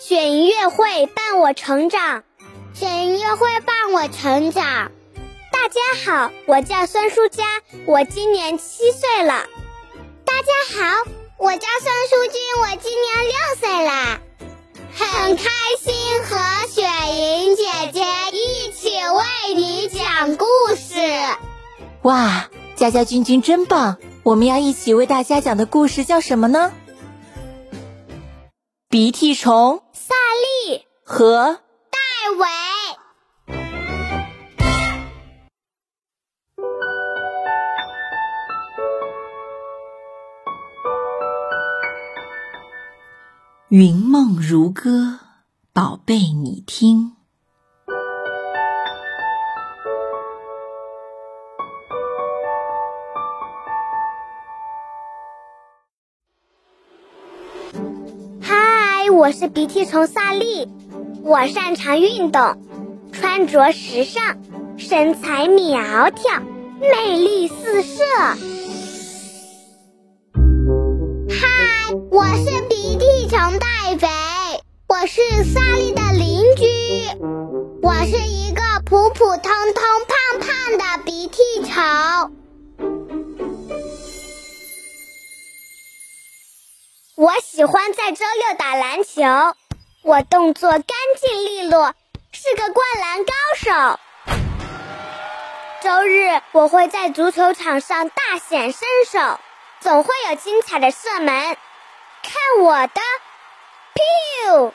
选音乐会伴我成长，选音乐会伴我成长。大家好，我叫孙淑佳，我今年七岁了。大家好，我叫孙淑君，我今年六岁了。很开心和雪莹姐姐一起为你讲故事。哇，佳佳君君真棒！我们要一起为大家讲的故事叫什么呢？鼻涕虫大力和戴维。云梦如歌，宝贝，你听。我是鼻涕虫萨利，我擅长运动，穿着时尚，身材苗条，魅力四射。嗨，我是鼻涕虫戴维，我是萨利的邻居，我是一个普普通通、胖胖的鼻涕虫。我喜欢在周六打篮球，我动作干净利落，是个灌篮高手。周日我会在足球场上大显身手，总会有精彩的射门。看我的，biu！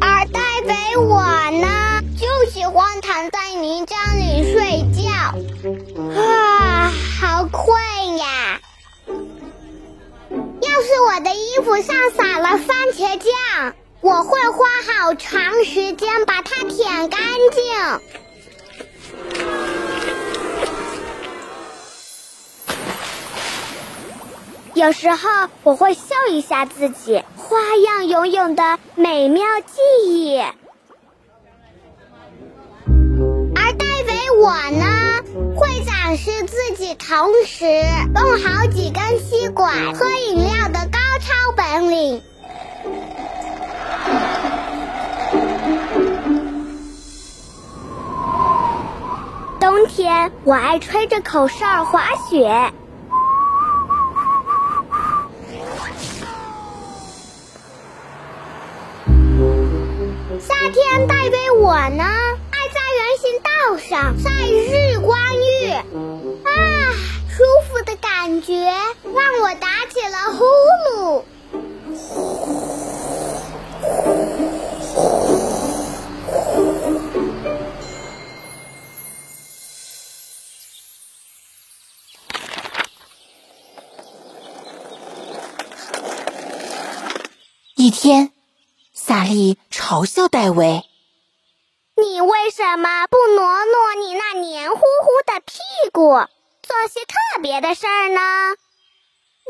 而戴维我呢，就喜欢躺在泥浆里睡觉，啊，好困呀！要是我的衣服上撒了番茄酱，我会花好长时间把它舔干净。有时候我会笑一下自己花样游泳的美妙记忆。而戴维我呢，展示自己同时用好几根吸管喝饮料的高超本领。冬天我爱吹着口哨滑雪。夏天戴维我呢，爱在人行道上晒日光，啊，舒服的感觉让我打起了呼噜。一天，萨利嘲笑戴维：“你为什么不挪挪你那黏糊糊的屁股，做些特别的事儿呢？”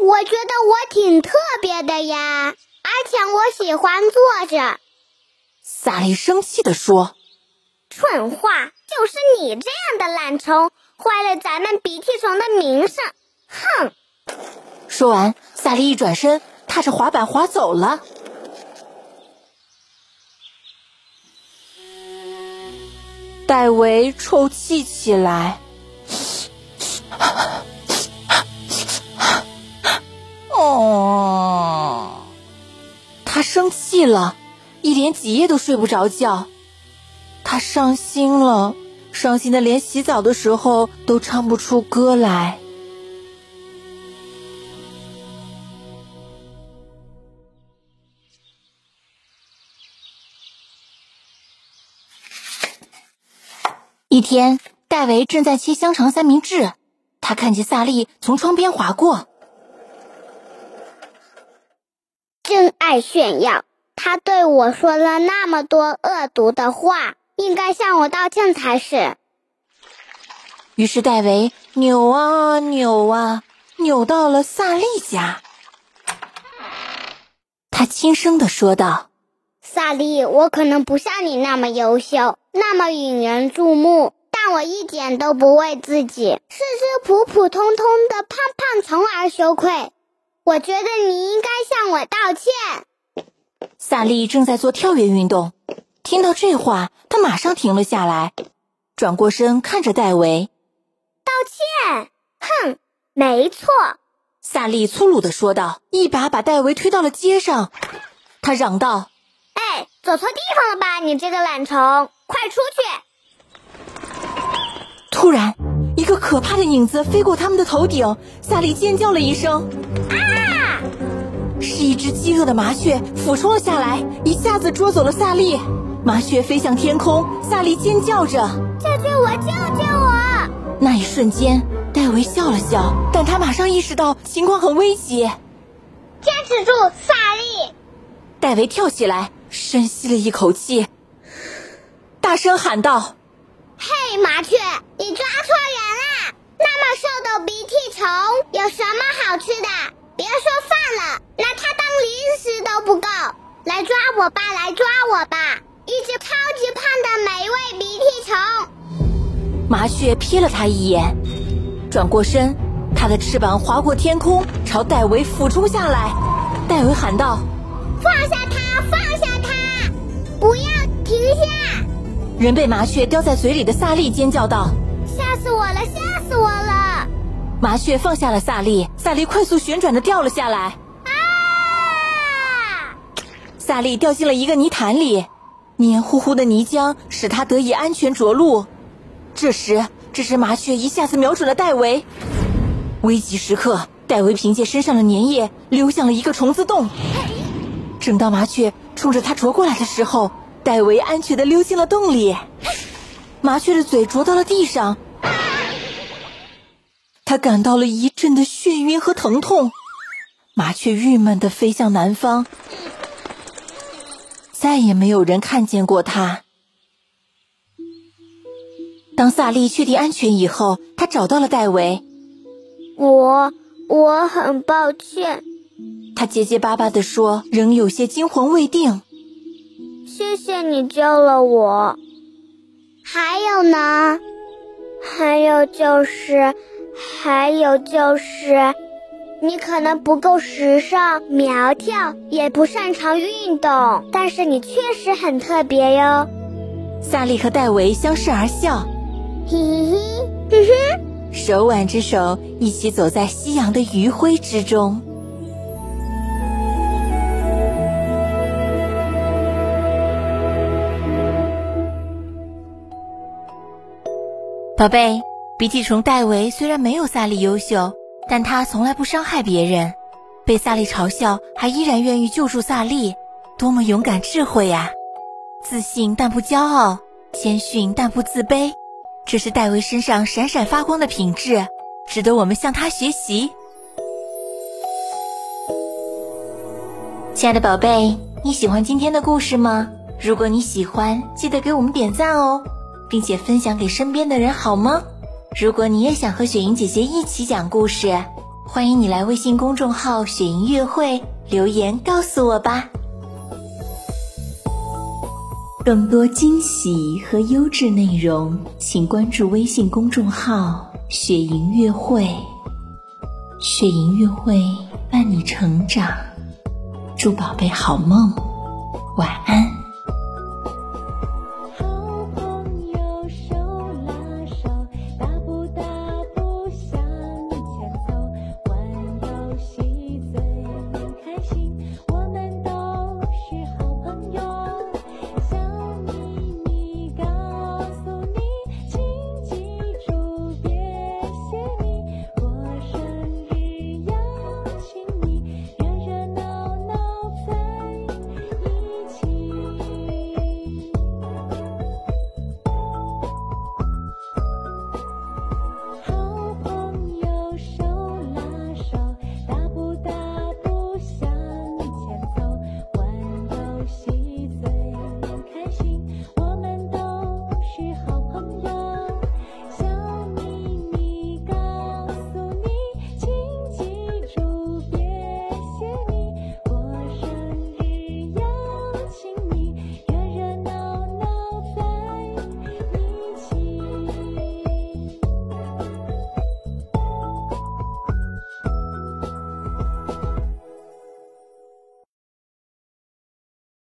我觉得我挺特别的呀，而且我喜欢坐着。萨利生气地说：“蠢话，就是你这样的懒虫，坏了咱们鼻涕虫的名声！”哼！说完，萨利一转身，踏着滑板滑走了。戴维抽泣起来。哦，他生气了，一连几夜都睡不着觉。他伤心了，伤心的连洗澡的时候都唱不出歌来。一天，戴维正在切香肠三明治，他看见萨利从窗边划过。真爱炫耀，他对我说了那么多恶毒的话，应该向我道歉才是。于是戴维扭啊扭啊，扭到了萨利家。他轻声的说道：“萨利，我可能不像你那么优秀，那么引人注目，但我一点都不为自己是只普普通通的胖胖虫而羞愧。我觉得你应该向我道歉。萨利正在做跳跃运动，听到这话，他马上停了下来，转过身看着戴维，道歉？哼，没错。萨利粗鲁的说道，一把把戴维推到了街上。他嚷道：“哎，走错地方了吧，你这个懒虫，快出去！”突然，一个可怕的影子飞过他们的头顶，萨利尖叫了一声：“啊！”是一只饥饿的麻雀俯冲了下来，一下子捉走了萨利。麻雀飞向天空，萨利尖叫着：“救救我！救救我！”那一瞬间。戴维笑了笑，但他马上意识到情况很危急。坚持住，萨利！戴维跳起来，深吸了一口气，大声喊道：“嘿，麻雀，你抓错人了！那么瘦的鼻涕虫有什么好吃的？别说饭了，拿它当零食都不够！来抓我吧，来抓我吧！一只超级胖的美味鼻涕虫！”麻雀瞥了他一眼。转过身，它的翅膀划过天空，朝戴维俯冲下来。戴维喊道：“放下不要停下！”人被麻雀叼在嘴里的萨利尖叫道：“吓死我了，吓死我了！”麻雀放下了萨利，萨利快速旋转的掉了下来。啊！萨利掉进了一个泥潭里，黏糊糊的泥浆使他得以安全着陆。这时，这只麻雀一下子瞄准了戴维。危急时刻，戴维凭借身上的粘液溜向了一个虫子洞。正当麻雀冲着他啄过来的时候，戴维安全的溜进了洞里。麻雀的嘴啄到了地上，他感到了一阵的眩晕和疼痛。麻雀郁闷的飞向南方，再也没有人看见过它。当萨利确定安全以后，他找到了戴维。我我很抱歉，他结结巴巴地说，仍有些惊魂未定。谢谢你救了我。还有呢？还有就是，还有就是，你可能不够时尚、苗条，也不擅长运动，但是你确实很特别哟。萨利和戴维相视而笑。嘿嘿嘿，嘿嘿，手挽着手，一起走在夕阳的余晖之中。宝贝，鼻涕虫戴维虽然没有萨利优秀，但他从来不伤害别人，被萨利嘲笑还依然愿意救助萨利，多么勇敢智慧呀！自信但不骄傲，谦逊但不自卑。这是戴维身上闪闪发光的品质，值得我们向他学习。亲爱的宝贝，你喜欢今天的故事吗？如果你喜欢，记得给我们点赞哦，并且分享给身边的人，好吗？如果你也想和雪莹姐姐一起讲故事，欢迎你来微信公众号“雪莹月会”留言告诉我吧。更多惊喜和优质内容，请关注微信公众号“雪莹月会”。雪莹月会伴你成长，祝宝贝好梦，晚安。